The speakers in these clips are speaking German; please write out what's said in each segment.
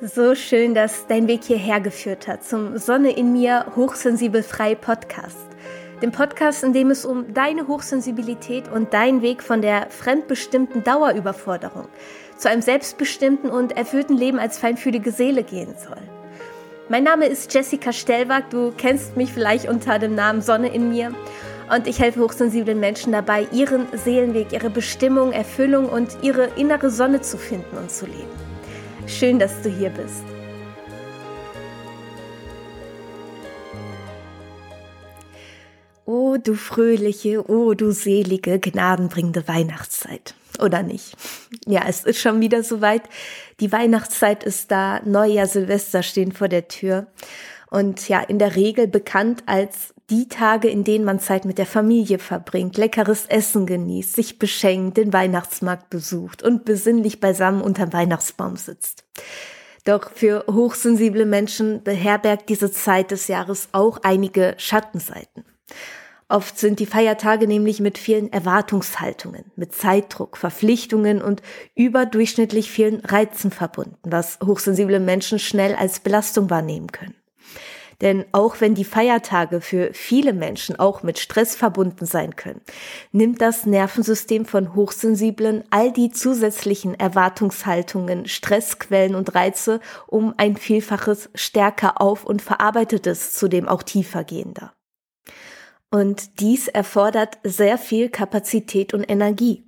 So schön, dass dein Weg hierher geführt hat zum Sonne in mir Hochsensibel frei Podcast. Dem Podcast, in dem es um deine Hochsensibilität und deinen Weg von der fremdbestimmten Dauerüberforderung zu einem selbstbestimmten und erfüllten Leben als feinfühlige Seele gehen soll. Mein Name ist Jessica Stellwag, du kennst mich vielleicht unter dem Namen Sonne in mir und ich helfe hochsensiblen Menschen dabei, ihren Seelenweg, ihre Bestimmung, Erfüllung und ihre innere Sonne zu finden und zu leben. Schön, dass du hier bist. Oh, du fröhliche, oh, du selige, gnadenbringende Weihnachtszeit. Oder nicht? Ja, es ist schon wieder soweit. Die Weihnachtszeit ist da, Neujahr, Silvester stehen vor der Tür. Und ja, in der Regel bekannt als die Tage, in denen man Zeit mit der Familie verbringt, leckeres Essen genießt, sich beschenkt, den Weihnachtsmarkt besucht und besinnlich beisammen unterm Weihnachtsbaum sitzt. Doch für hochsensible Menschen beherbergt diese Zeit des Jahres auch einige Schattenseiten. Oft sind die Feiertage nämlich mit vielen Erwartungshaltungen, mit Zeitdruck, Verpflichtungen und überdurchschnittlich vielen Reizen verbunden, was hochsensible Menschen schnell als Belastung wahrnehmen können. Denn auch wenn die Feiertage für viele Menschen auch mit Stress verbunden sein können, nimmt das Nervensystem von Hochsensiblen all die zusätzlichen Erwartungshaltungen, Stressquellen und Reize um ein Vielfaches stärker auf und verarbeitet es zudem auch tiefergehender. Und dies erfordert sehr viel Kapazität und Energie.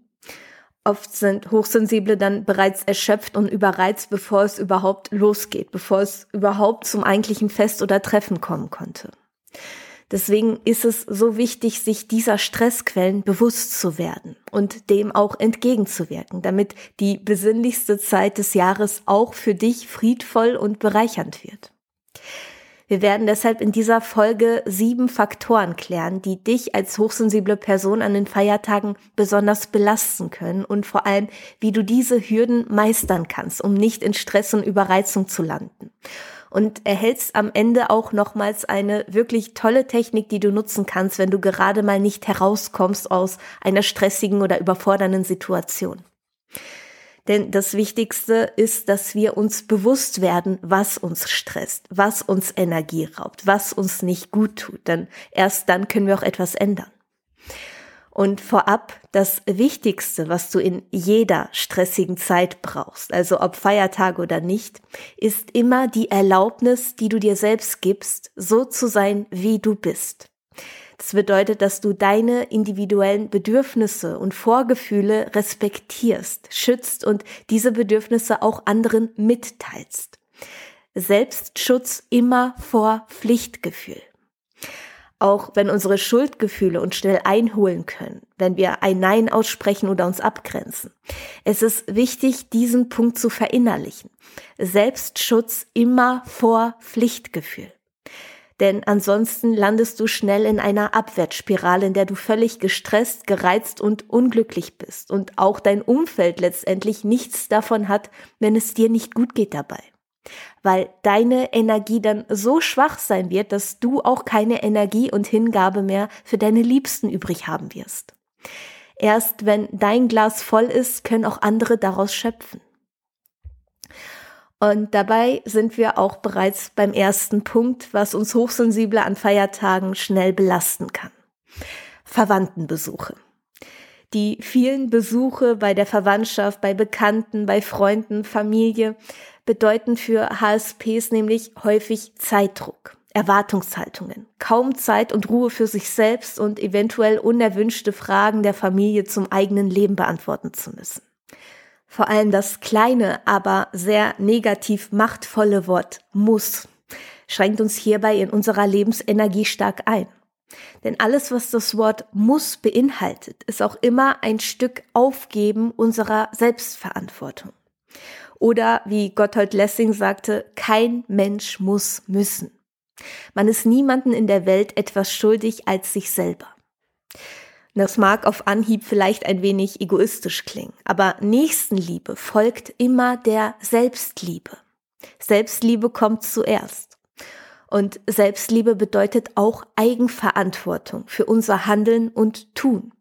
Oft sind Hochsensible dann bereits erschöpft und überreizt, bevor es überhaupt losgeht, bevor es überhaupt zum eigentlichen Fest oder Treffen kommen konnte. Deswegen ist es so wichtig, sich dieser Stressquellen bewusst zu werden und dem auch entgegenzuwirken, damit die besinnlichste Zeit des Jahres auch für dich friedvoll und bereichernd wird. Wir werden deshalb in dieser Folge sieben Faktoren klären, die dich als hochsensible Person an den Feiertagen besonders belasten können und vor allem, wie du diese Hürden meistern kannst, um nicht in Stress und Überreizung zu landen. Und erhältst am Ende auch nochmals eine wirklich tolle Technik, die du nutzen kannst, wenn du gerade mal nicht herauskommst aus einer stressigen oder überfordernden Situation. Denn das Wichtigste ist, dass wir uns bewusst werden, was uns stresst, was uns Energie raubt, was uns nicht gut tut. Denn erst dann können wir auch etwas ändern. Und vorab, das Wichtigste, was du in jeder stressigen Zeit brauchst, also ob Feiertage oder nicht, ist immer die Erlaubnis, die du dir selbst gibst, so zu sein, wie du bist. Das bedeutet, dass du deine individuellen Bedürfnisse und Vorgefühle respektierst, schützt und diese Bedürfnisse auch anderen mitteilst. Selbstschutz immer vor Pflichtgefühl. Auch wenn unsere Schuldgefühle uns schnell einholen können, wenn wir ein Nein aussprechen oder uns abgrenzen. Es ist wichtig, diesen Punkt zu verinnerlichen. Selbstschutz immer vor Pflichtgefühl denn ansonsten landest du schnell in einer Abwärtsspirale, in der du völlig gestresst, gereizt und unglücklich bist und auch dein Umfeld letztendlich nichts davon hat, wenn es dir nicht gut geht dabei. Weil deine Energie dann so schwach sein wird, dass du auch keine Energie und Hingabe mehr für deine Liebsten übrig haben wirst. Erst wenn dein Glas voll ist, können auch andere daraus schöpfen. Und dabei sind wir auch bereits beim ersten Punkt, was uns Hochsensible an Feiertagen schnell belasten kann. Verwandtenbesuche. Die vielen Besuche bei der Verwandtschaft, bei Bekannten, bei Freunden, Familie bedeuten für HSPs nämlich häufig Zeitdruck, Erwartungshaltungen, kaum Zeit und Ruhe für sich selbst und eventuell unerwünschte Fragen der Familie zum eigenen Leben beantworten zu müssen. Vor allem das kleine, aber sehr negativ machtvolle Wort muss schränkt uns hierbei in unserer Lebensenergie stark ein. Denn alles, was das Wort muss beinhaltet, ist auch immer ein Stück Aufgeben unserer Selbstverantwortung. Oder wie Gotthold Lessing sagte, kein Mensch muss müssen. Man ist niemanden in der Welt etwas schuldig als sich selber. Das mag auf Anhieb vielleicht ein wenig egoistisch klingen, aber Nächstenliebe folgt immer der Selbstliebe. Selbstliebe kommt zuerst. Und Selbstliebe bedeutet auch Eigenverantwortung für unser Handeln und Tun.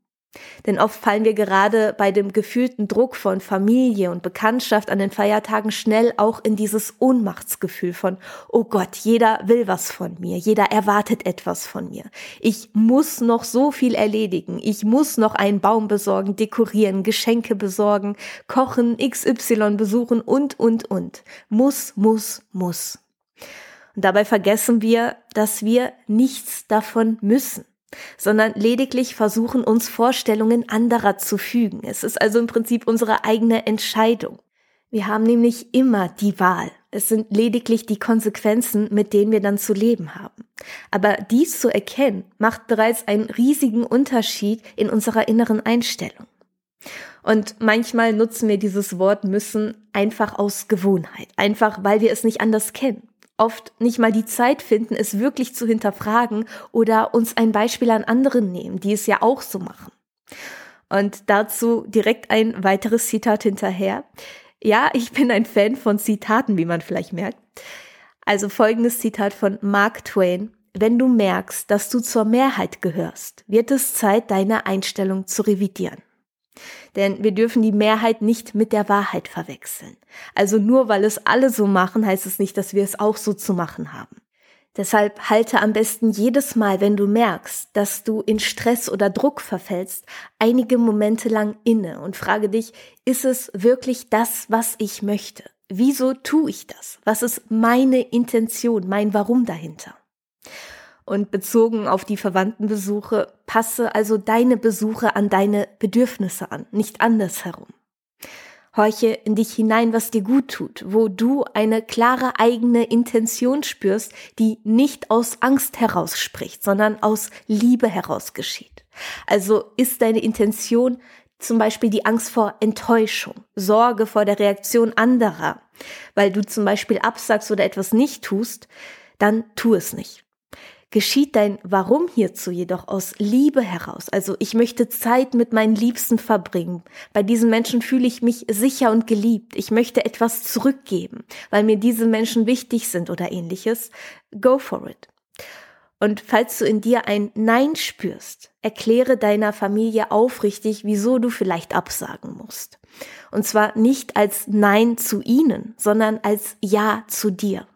Denn oft fallen wir gerade bei dem gefühlten Druck von Familie und Bekanntschaft an den Feiertagen schnell auch in dieses Ohnmachtsgefühl von, oh Gott, jeder will was von mir, jeder erwartet etwas von mir. Ich muss noch so viel erledigen, ich muss noch einen Baum besorgen, dekorieren, Geschenke besorgen, kochen, XY besuchen und, und, und. Muss, muss, muss. Und dabei vergessen wir, dass wir nichts davon müssen sondern lediglich versuchen, uns Vorstellungen anderer zu fügen. Es ist also im Prinzip unsere eigene Entscheidung. Wir haben nämlich immer die Wahl. Es sind lediglich die Konsequenzen, mit denen wir dann zu leben haben. Aber dies zu erkennen, macht bereits einen riesigen Unterschied in unserer inneren Einstellung. Und manchmal nutzen wir dieses Wort müssen einfach aus Gewohnheit, einfach weil wir es nicht anders kennen oft nicht mal die Zeit finden, es wirklich zu hinterfragen oder uns ein Beispiel an anderen nehmen, die es ja auch so machen. Und dazu direkt ein weiteres Zitat hinterher. Ja, ich bin ein Fan von Zitaten, wie man vielleicht merkt. Also folgendes Zitat von Mark Twain. Wenn du merkst, dass du zur Mehrheit gehörst, wird es Zeit, deine Einstellung zu revidieren. Denn wir dürfen die Mehrheit nicht mit der Wahrheit verwechseln. Also nur weil es alle so machen, heißt es nicht, dass wir es auch so zu machen haben. Deshalb halte am besten jedes Mal, wenn du merkst, dass du in Stress oder Druck verfällst, einige Momente lang inne und frage dich, ist es wirklich das, was ich möchte? Wieso tue ich das? Was ist meine Intention, mein Warum dahinter? Und bezogen auf die Verwandtenbesuche, passe also deine Besuche an deine Bedürfnisse an, nicht andersherum. Horche in dich hinein, was dir gut tut, wo du eine klare eigene Intention spürst, die nicht aus Angst heraus spricht, sondern aus Liebe heraus geschieht. Also ist deine Intention zum Beispiel die Angst vor Enttäuschung, Sorge vor der Reaktion anderer, weil du zum Beispiel absagst oder etwas nicht tust, dann tu es nicht geschieht dein Warum hierzu jedoch aus Liebe heraus. Also ich möchte Zeit mit meinen Liebsten verbringen. Bei diesen Menschen fühle ich mich sicher und geliebt. Ich möchte etwas zurückgeben, weil mir diese Menschen wichtig sind oder ähnliches. Go for it. Und falls du in dir ein Nein spürst, erkläre deiner Familie aufrichtig, wieso du vielleicht absagen musst. Und zwar nicht als Nein zu ihnen, sondern als Ja zu dir.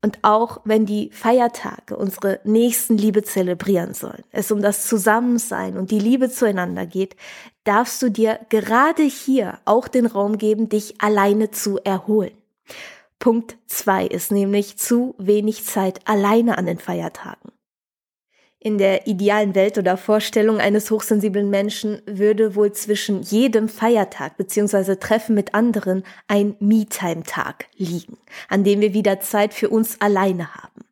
Und auch wenn die Feiertage unsere nächsten Liebe zelebrieren sollen, es um das Zusammensein und die Liebe zueinander geht, darfst du dir gerade hier auch den Raum geben, dich alleine zu erholen. Punkt zwei ist nämlich zu wenig Zeit alleine an den Feiertagen. In der idealen Welt oder Vorstellung eines hochsensiblen Menschen würde wohl zwischen jedem Feiertag bzw. Treffen mit anderen ein Me-Time-Tag liegen, an dem wir wieder Zeit für uns alleine haben.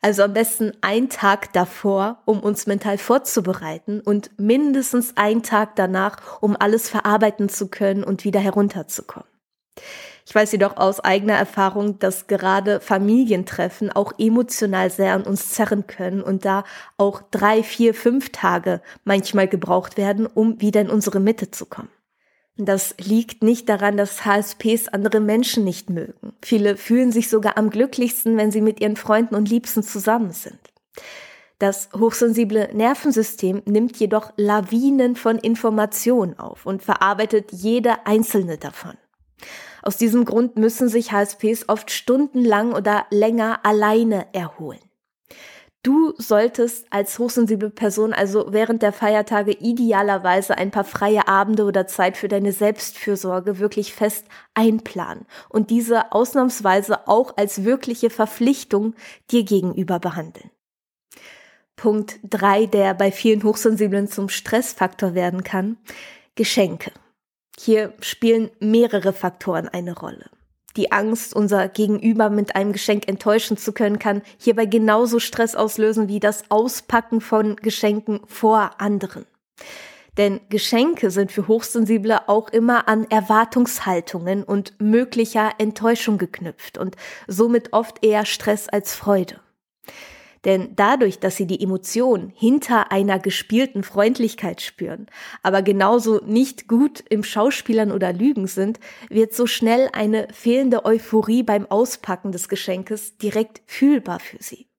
Also am besten ein Tag davor, um uns mental vorzubereiten und mindestens ein Tag danach, um alles verarbeiten zu können und wieder herunterzukommen. Ich weiß jedoch aus eigener Erfahrung, dass gerade Familientreffen auch emotional sehr an uns zerren können und da auch drei, vier, fünf Tage manchmal gebraucht werden, um wieder in unsere Mitte zu kommen. Das liegt nicht daran, dass HSPs andere Menschen nicht mögen. Viele fühlen sich sogar am glücklichsten, wenn sie mit ihren Freunden und Liebsten zusammen sind. Das hochsensible Nervensystem nimmt jedoch Lawinen von Informationen auf und verarbeitet jede einzelne davon. Aus diesem Grund müssen sich HSPs oft stundenlang oder länger alleine erholen. Du solltest als hochsensible Person also während der Feiertage idealerweise ein paar freie Abende oder Zeit für deine Selbstfürsorge wirklich fest einplanen und diese ausnahmsweise auch als wirkliche Verpflichtung dir gegenüber behandeln. Punkt drei, der bei vielen Hochsensiblen zum Stressfaktor werden kann, Geschenke. Hier spielen mehrere Faktoren eine Rolle. Die Angst, unser Gegenüber mit einem Geschenk enttäuschen zu können, kann hierbei genauso Stress auslösen wie das Auspacken von Geschenken vor anderen. Denn Geschenke sind für Hochsensible auch immer an Erwartungshaltungen und möglicher Enttäuschung geknüpft und somit oft eher Stress als Freude. Denn dadurch, dass sie die Emotion hinter einer gespielten Freundlichkeit spüren, aber genauso nicht gut im Schauspielern oder Lügen sind, wird so schnell eine fehlende Euphorie beim Auspacken des Geschenkes direkt fühlbar für sie.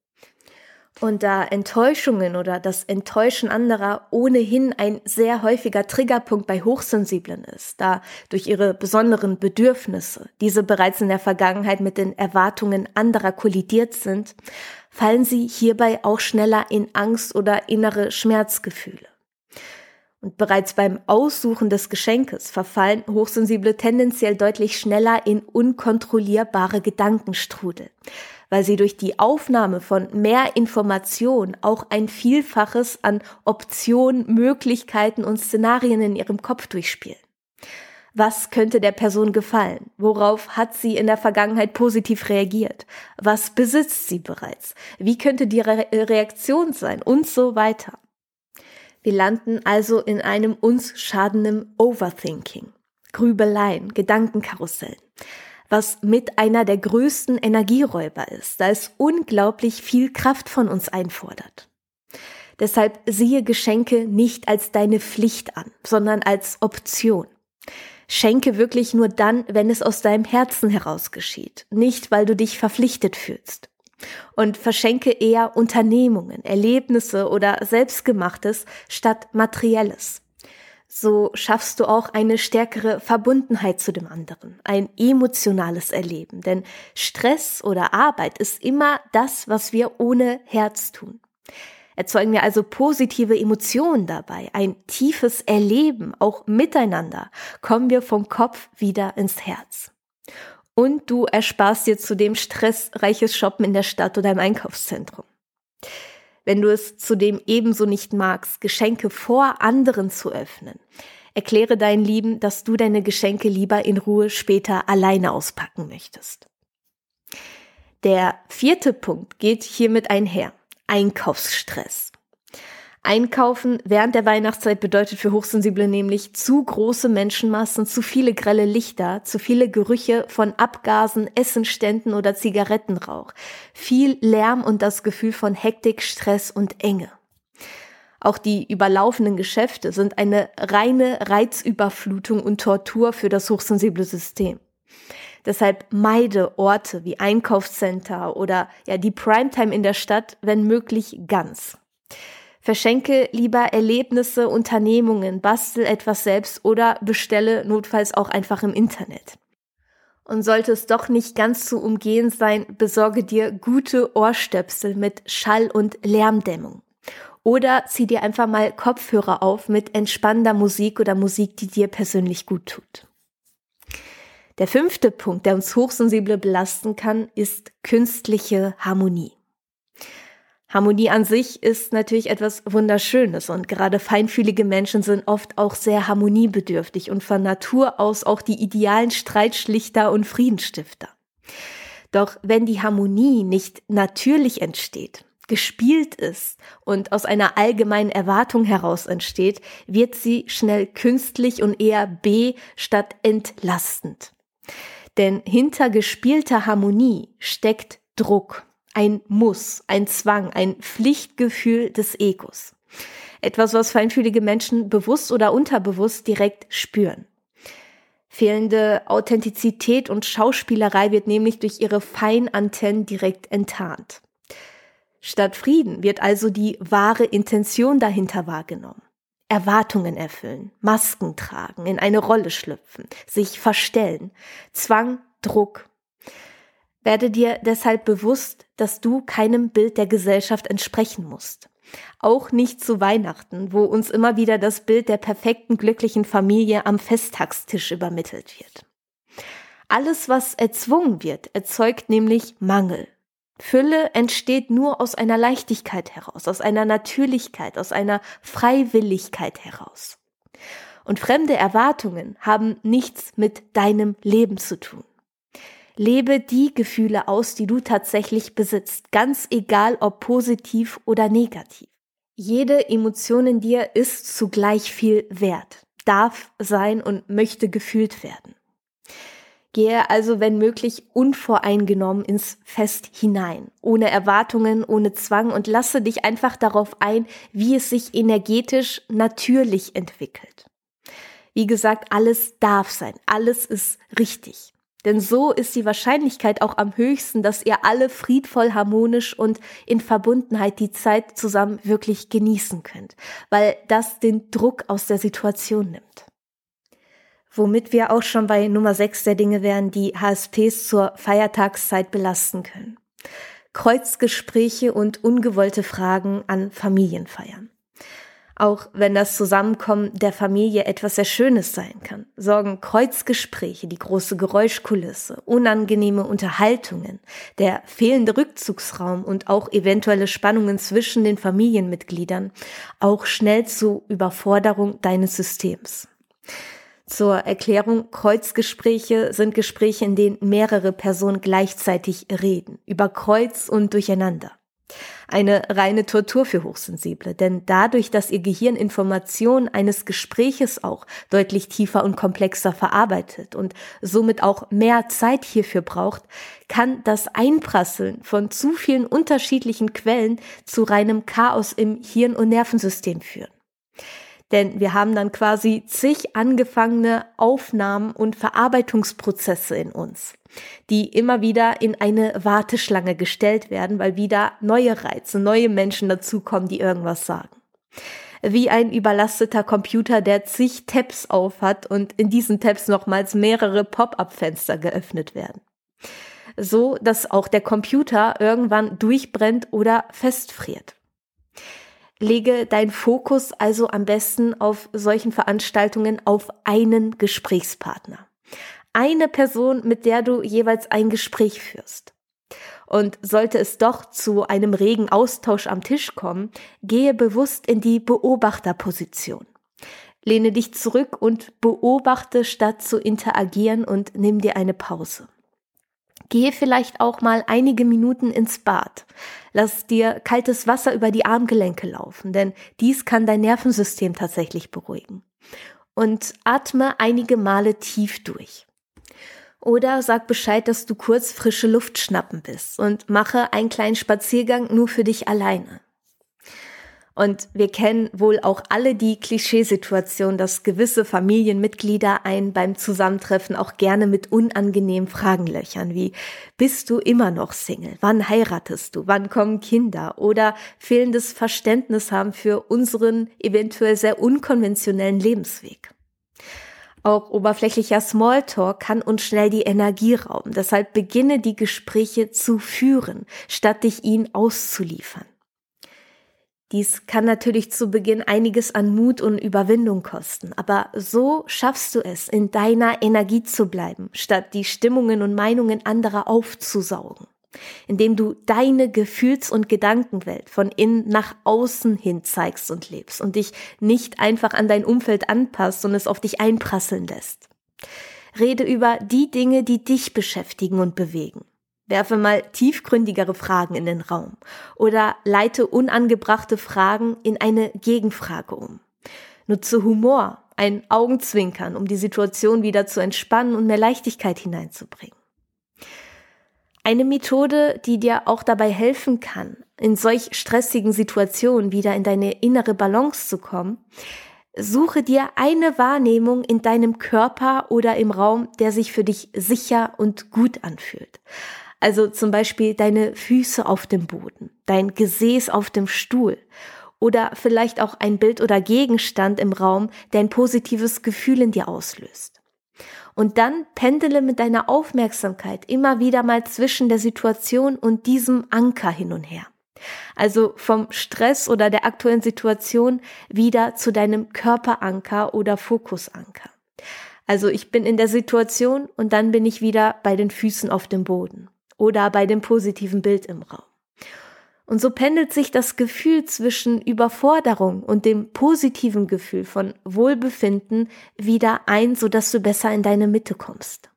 Und da Enttäuschungen oder das Enttäuschen anderer ohnehin ein sehr häufiger Triggerpunkt bei Hochsensiblen ist, da durch ihre besonderen Bedürfnisse diese bereits in der Vergangenheit mit den Erwartungen anderer kollidiert sind, fallen sie hierbei auch schneller in Angst oder innere Schmerzgefühle. Und bereits beim Aussuchen des Geschenkes verfallen Hochsensible tendenziell deutlich schneller in unkontrollierbare Gedankenstrudel, weil sie durch die Aufnahme von mehr Information auch ein Vielfaches an Optionen, Möglichkeiten und Szenarien in ihrem Kopf durchspielen. Was könnte der Person gefallen? Worauf hat sie in der Vergangenheit positiv reagiert? Was besitzt sie bereits? Wie könnte die Re Reaktion sein? Und so weiter. Wir landen also in einem uns schadenden Overthinking. Grübeleien, Gedankenkarussellen was mit einer der größten Energieräuber ist, da es unglaublich viel Kraft von uns einfordert. Deshalb siehe Geschenke nicht als deine Pflicht an, sondern als Option. Schenke wirklich nur dann, wenn es aus deinem Herzen heraus geschieht, nicht weil du dich verpflichtet fühlst. Und verschenke eher Unternehmungen, Erlebnisse oder Selbstgemachtes statt Materielles so schaffst du auch eine stärkere Verbundenheit zu dem anderen, ein emotionales Erleben. Denn Stress oder Arbeit ist immer das, was wir ohne Herz tun. Erzeugen wir also positive Emotionen dabei, ein tiefes Erleben, auch miteinander, kommen wir vom Kopf wieder ins Herz. Und du ersparst dir zudem stressreiches Shoppen in der Stadt oder im Einkaufszentrum wenn du es zudem ebenso nicht magst, Geschenke vor anderen zu öffnen. Erkläre deinen Lieben, dass du deine Geschenke lieber in Ruhe später alleine auspacken möchtest. Der vierte Punkt geht hiermit einher. Einkaufsstress. Einkaufen während der Weihnachtszeit bedeutet für Hochsensible nämlich zu große Menschenmassen, zu viele grelle Lichter, zu viele Gerüche von Abgasen, Essenständen oder Zigarettenrauch, viel Lärm und das Gefühl von Hektik, Stress und Enge. Auch die überlaufenden Geschäfte sind eine reine Reizüberflutung und Tortur für das hochsensible System. Deshalb meide Orte wie Einkaufscenter oder ja die Primetime in der Stadt, wenn möglich ganz. Verschenke lieber Erlebnisse, Unternehmungen, bastel etwas selbst oder bestelle notfalls auch einfach im Internet. Und sollte es doch nicht ganz zu umgehen sein, besorge dir gute Ohrstöpsel mit Schall- und Lärmdämmung. Oder zieh dir einfach mal Kopfhörer auf mit entspannender Musik oder Musik, die dir persönlich gut tut. Der fünfte Punkt, der uns Hochsensible belasten kann, ist künstliche Harmonie. Harmonie an sich ist natürlich etwas Wunderschönes und gerade feinfühlige Menschen sind oft auch sehr harmoniebedürftig und von Natur aus auch die idealen Streitschlichter und Friedensstifter. Doch wenn die Harmonie nicht natürlich entsteht, gespielt ist und aus einer allgemeinen Erwartung heraus entsteht, wird sie schnell künstlich und eher B statt entlastend. Denn hinter gespielter Harmonie steckt Druck ein Muss, ein Zwang, ein Pflichtgefühl des Egos. Etwas, was feinfühlige Menschen bewusst oder unterbewusst direkt spüren. Fehlende Authentizität und Schauspielerei wird nämlich durch ihre Feinantennen direkt enttarnt. Statt Frieden wird also die wahre Intention dahinter wahrgenommen. Erwartungen erfüllen, Masken tragen, in eine Rolle schlüpfen, sich verstellen, Zwang, Druck, werde dir deshalb bewusst, dass du keinem Bild der Gesellschaft entsprechen musst. Auch nicht zu Weihnachten, wo uns immer wieder das Bild der perfekten glücklichen Familie am Festtagstisch übermittelt wird. Alles, was erzwungen wird, erzeugt nämlich Mangel. Fülle entsteht nur aus einer Leichtigkeit heraus, aus einer Natürlichkeit, aus einer Freiwilligkeit heraus. Und fremde Erwartungen haben nichts mit deinem Leben zu tun. Lebe die Gefühle aus, die du tatsächlich besitzt, ganz egal ob positiv oder negativ. Jede Emotion in dir ist zugleich viel wert, darf sein und möchte gefühlt werden. Gehe also, wenn möglich, unvoreingenommen ins Fest hinein, ohne Erwartungen, ohne Zwang und lasse dich einfach darauf ein, wie es sich energetisch natürlich entwickelt. Wie gesagt, alles darf sein, alles ist richtig. Denn so ist die Wahrscheinlichkeit auch am höchsten, dass ihr alle friedvoll, harmonisch und in Verbundenheit die Zeit zusammen wirklich genießen könnt, weil das den Druck aus der Situation nimmt. Womit wir auch schon bei Nummer 6 der Dinge wären, die HSPs zur Feiertagszeit belasten können. Kreuzgespräche und ungewollte Fragen an Familienfeiern. Auch wenn das Zusammenkommen der Familie etwas sehr Schönes sein kann, sorgen Kreuzgespräche, die große Geräuschkulisse, unangenehme Unterhaltungen, der fehlende Rückzugsraum und auch eventuelle Spannungen zwischen den Familienmitgliedern auch schnell zu Überforderung deines Systems. Zur Erklärung, Kreuzgespräche sind Gespräche, in denen mehrere Personen gleichzeitig reden, über Kreuz und durcheinander. Eine reine Tortur für Hochsensible, denn dadurch, dass ihr Gehirn Informationen eines Gespräches auch deutlich tiefer und komplexer verarbeitet und somit auch mehr Zeit hierfür braucht, kann das Einprasseln von zu vielen unterschiedlichen Quellen zu reinem Chaos im Hirn- und Nervensystem führen. Denn wir haben dann quasi zig angefangene Aufnahmen und Verarbeitungsprozesse in uns, die immer wieder in eine Warteschlange gestellt werden, weil wieder neue Reize, neue Menschen dazukommen, die irgendwas sagen. Wie ein überlasteter Computer, der zig Tabs aufhat und in diesen Tabs nochmals mehrere Pop-up-Fenster geöffnet werden. So, dass auch der Computer irgendwann durchbrennt oder festfriert. Lege dein Fokus also am besten auf solchen Veranstaltungen auf einen Gesprächspartner. Eine Person, mit der du jeweils ein Gespräch führst. Und sollte es doch zu einem regen Austausch am Tisch kommen, gehe bewusst in die Beobachterposition. Lehne dich zurück und beobachte, statt zu interagieren und nimm dir eine Pause. Gehe vielleicht auch mal einige Minuten ins Bad. Lass dir kaltes Wasser über die Armgelenke laufen, denn dies kann dein Nervensystem tatsächlich beruhigen. Und atme einige Male tief durch. Oder sag Bescheid, dass du kurz frische Luft schnappen bist und mache einen kleinen Spaziergang nur für dich alleine. Und wir kennen wohl auch alle die Klischeesituation, dass gewisse Familienmitglieder einen beim Zusammentreffen auch gerne mit unangenehmen Fragen löchern, wie bist du immer noch Single? Wann heiratest du? Wann kommen Kinder? Oder fehlendes Verständnis haben für unseren eventuell sehr unkonventionellen Lebensweg. Auch oberflächlicher Smalltalk kann uns schnell die Energie rauben. Deshalb beginne die Gespräche zu führen, statt dich ihnen auszuliefern. Dies kann natürlich zu Beginn einiges an Mut und Überwindung kosten, aber so schaffst du es, in deiner Energie zu bleiben, statt die Stimmungen und Meinungen anderer aufzusaugen, indem du deine Gefühls- und Gedankenwelt von innen nach außen hin zeigst und lebst und dich nicht einfach an dein Umfeld anpasst und es auf dich einprasseln lässt. Rede über die Dinge, die dich beschäftigen und bewegen. Werfe mal tiefgründigere Fragen in den Raum oder leite unangebrachte Fragen in eine Gegenfrage um. Nutze Humor, ein Augenzwinkern, um die Situation wieder zu entspannen und mehr Leichtigkeit hineinzubringen. Eine Methode, die dir auch dabei helfen kann, in solch stressigen Situationen wieder in deine innere Balance zu kommen, suche dir eine Wahrnehmung in deinem Körper oder im Raum, der sich für dich sicher und gut anfühlt. Also zum Beispiel deine Füße auf dem Boden, dein Gesäß auf dem Stuhl oder vielleicht auch ein Bild oder Gegenstand im Raum, der ein positives Gefühl in dir auslöst. Und dann pendele mit deiner Aufmerksamkeit immer wieder mal zwischen der Situation und diesem Anker hin und her. Also vom Stress oder der aktuellen Situation wieder zu deinem Körperanker oder Fokusanker. Also ich bin in der Situation und dann bin ich wieder bei den Füßen auf dem Boden oder bei dem positiven Bild im Raum. Und so pendelt sich das Gefühl zwischen Überforderung und dem positiven Gefühl von Wohlbefinden wieder ein, sodass du besser in deine Mitte kommst.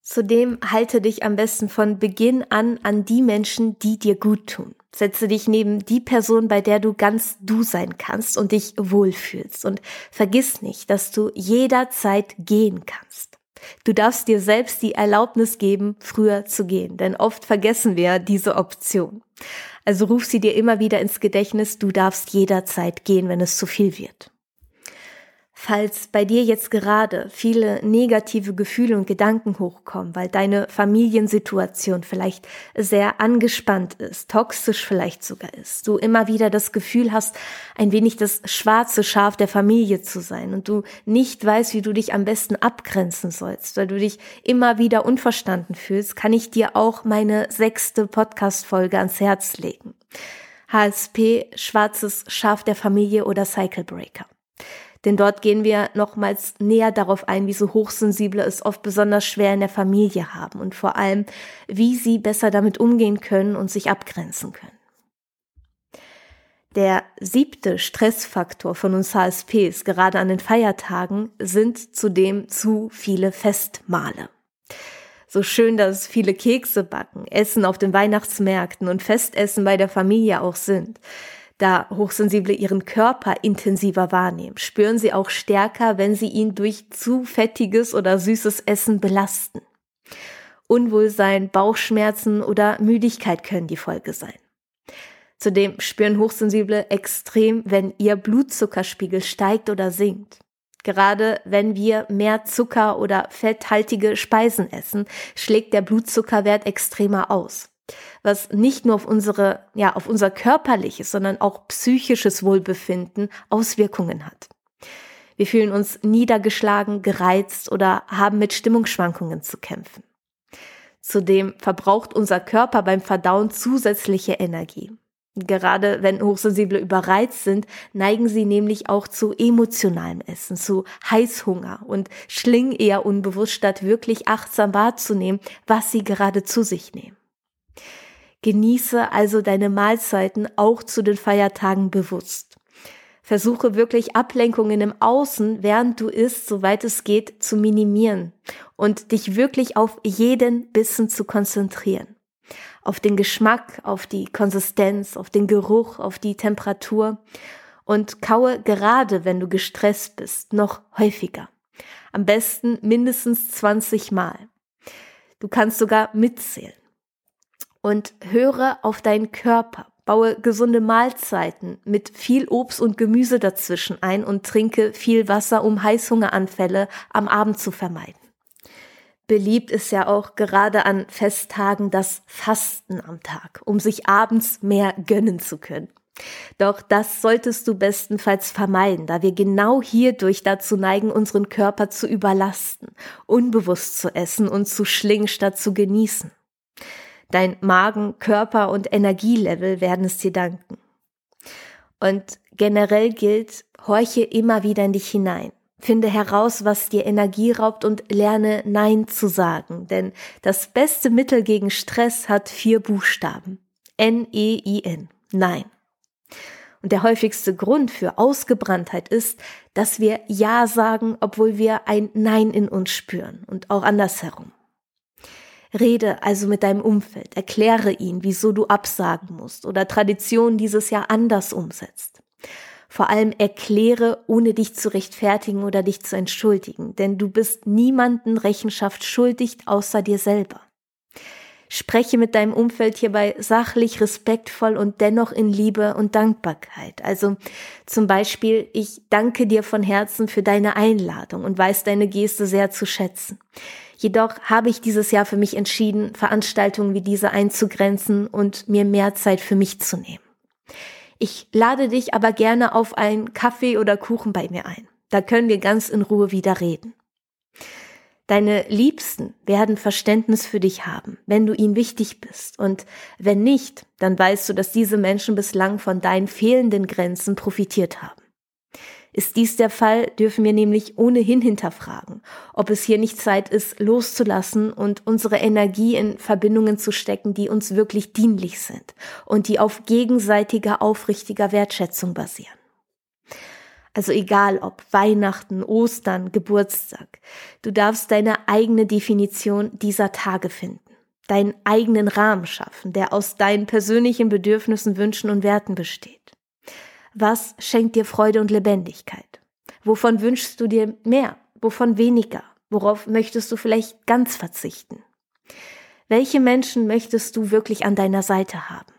Zudem halte dich am besten von Beginn an an die Menschen, die dir gut tun. Setze dich neben die Person, bei der du ganz du sein kannst und dich wohlfühlst. Und vergiss nicht, dass du jederzeit gehen kannst. Du darfst dir selbst die Erlaubnis geben, früher zu gehen, denn oft vergessen wir diese Option. Also ruf sie dir immer wieder ins Gedächtnis, du darfst jederzeit gehen, wenn es zu viel wird. Falls bei dir jetzt gerade viele negative Gefühle und Gedanken hochkommen, weil deine Familiensituation vielleicht sehr angespannt ist, toxisch vielleicht sogar ist, du immer wieder das Gefühl hast, ein wenig das schwarze Schaf der Familie zu sein und du nicht weißt, wie du dich am besten abgrenzen sollst, weil du dich immer wieder unverstanden fühlst, kann ich dir auch meine sechste Podcast-Folge ans Herz legen. HSP, schwarzes Schaf der Familie oder Cycle Breaker. Denn dort gehen wir nochmals näher darauf ein, wie so Hochsensible es oft besonders schwer in der Familie haben und vor allem, wie sie besser damit umgehen können und sich abgrenzen können. Der siebte Stressfaktor von uns HSPs, gerade an den Feiertagen, sind zudem zu viele Festmale. So schön, dass viele Kekse backen, Essen auf den Weihnachtsmärkten und Festessen bei der Familie auch sind da Hochsensible ihren Körper intensiver wahrnehmen, spüren sie auch stärker, wenn sie ihn durch zu fettiges oder süßes Essen belasten. Unwohlsein, Bauchschmerzen oder Müdigkeit können die Folge sein. Zudem spüren Hochsensible extrem, wenn ihr Blutzuckerspiegel steigt oder sinkt. Gerade wenn wir mehr Zucker oder fetthaltige Speisen essen, schlägt der Blutzuckerwert extremer aus was nicht nur auf unsere, ja, auf unser körperliches, sondern auch psychisches Wohlbefinden Auswirkungen hat. Wir fühlen uns niedergeschlagen, gereizt oder haben mit Stimmungsschwankungen zu kämpfen. Zudem verbraucht unser Körper beim Verdauen zusätzliche Energie. Gerade wenn Hochsensible überreizt sind, neigen sie nämlich auch zu emotionalem Essen, zu Heißhunger und schlingen eher unbewusst, statt wirklich achtsam wahrzunehmen, was sie gerade zu sich nehmen. Genieße also deine Mahlzeiten auch zu den Feiertagen bewusst. Versuche wirklich Ablenkungen im Außen, während du isst, soweit es geht, zu minimieren und dich wirklich auf jeden Bissen zu konzentrieren. Auf den Geschmack, auf die Konsistenz, auf den Geruch, auf die Temperatur und kaue gerade, wenn du gestresst bist, noch häufiger. Am besten mindestens 20 Mal. Du kannst sogar mitzählen und höre auf deinen Körper. Baue gesunde Mahlzeiten mit viel Obst und Gemüse dazwischen ein und trinke viel Wasser, um Heißhungeranfälle am Abend zu vermeiden. Beliebt ist ja auch gerade an Festtagen das Fasten am Tag, um sich abends mehr gönnen zu können. Doch das solltest du bestenfalls vermeiden, da wir genau hierdurch dazu neigen, unseren Körper zu überlasten, unbewusst zu essen und zu schlingen statt zu genießen. Dein Magen, Körper und Energielevel werden es dir danken. Und generell gilt, horche immer wieder in dich hinein. Finde heraus, was dir Energie raubt und lerne Nein zu sagen. Denn das beste Mittel gegen Stress hat vier Buchstaben. N-E-I-N. Nein. Und der häufigste Grund für Ausgebranntheit ist, dass wir Ja sagen, obwohl wir ein Nein in uns spüren und auch andersherum. Rede also mit deinem Umfeld, erkläre ihnen, wieso du absagen musst oder Traditionen dieses Jahr anders umsetzt. Vor allem erkläre, ohne dich zu rechtfertigen oder dich zu entschuldigen, denn du bist niemanden Rechenschaft schuldig außer dir selber. Spreche mit deinem Umfeld hierbei sachlich, respektvoll und dennoch in Liebe und Dankbarkeit. Also zum Beispiel, ich danke dir von Herzen für deine Einladung und weiß deine Geste sehr zu schätzen. Jedoch habe ich dieses Jahr für mich entschieden, Veranstaltungen wie diese einzugrenzen und mir mehr Zeit für mich zu nehmen. Ich lade dich aber gerne auf einen Kaffee oder Kuchen bei mir ein. Da können wir ganz in Ruhe wieder reden. Deine Liebsten werden Verständnis für dich haben, wenn du ihnen wichtig bist. Und wenn nicht, dann weißt du, dass diese Menschen bislang von deinen fehlenden Grenzen profitiert haben. Ist dies der Fall, dürfen wir nämlich ohnehin hinterfragen, ob es hier nicht Zeit ist, loszulassen und unsere Energie in Verbindungen zu stecken, die uns wirklich dienlich sind und die auf gegenseitiger, aufrichtiger Wertschätzung basieren. Also egal ob Weihnachten, Ostern, Geburtstag, du darfst deine eigene Definition dieser Tage finden, deinen eigenen Rahmen schaffen, der aus deinen persönlichen Bedürfnissen, Wünschen und Werten besteht. Was schenkt dir Freude und Lebendigkeit? Wovon wünschst du dir mehr? Wovon weniger? Worauf möchtest du vielleicht ganz verzichten? Welche Menschen möchtest du wirklich an deiner Seite haben?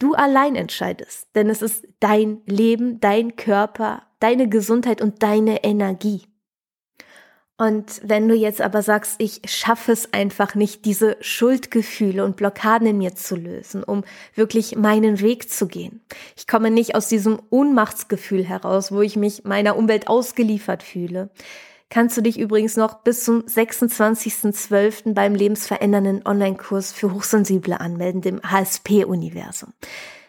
Du allein entscheidest, denn es ist dein Leben, dein Körper deine Gesundheit und deine Energie. Und wenn du jetzt aber sagst, ich schaffe es einfach nicht, diese Schuldgefühle und Blockaden in mir zu lösen, um wirklich meinen Weg zu gehen. Ich komme nicht aus diesem Ohnmachtsgefühl heraus, wo ich mich meiner Umwelt ausgeliefert fühle. Kannst du dich übrigens noch bis zum 26.12. beim lebensverändernden Online-Kurs für Hochsensible anmelden, dem HSP-Universum.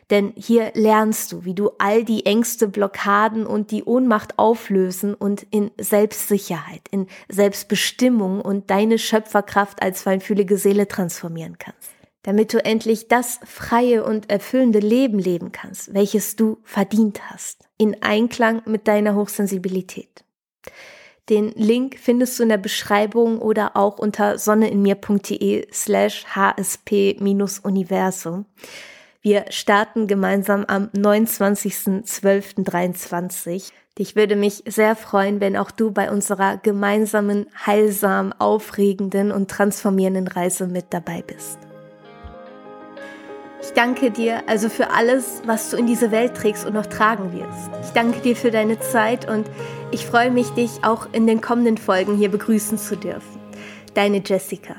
Denn hier lernst du, wie du all die Ängste, Blockaden und die Ohnmacht auflösen und in Selbstsicherheit, in Selbstbestimmung und deine Schöpferkraft als feinfühlige Seele transformieren kannst. Damit du endlich das freie und erfüllende Leben leben kannst, welches du verdient hast, in Einklang mit deiner Hochsensibilität. Den Link findest du in der Beschreibung oder auch unter sonneinmir.de slash hsp-universum. Wir starten gemeinsam am 29.12.23. Ich würde mich sehr freuen, wenn auch du bei unserer gemeinsamen, heilsam, aufregenden und transformierenden Reise mit dabei bist. Ich danke dir also für alles, was du in diese Welt trägst und noch tragen wirst. Ich danke dir für deine Zeit und ich freue mich, dich auch in den kommenden Folgen hier begrüßen zu dürfen. Deine Jessica.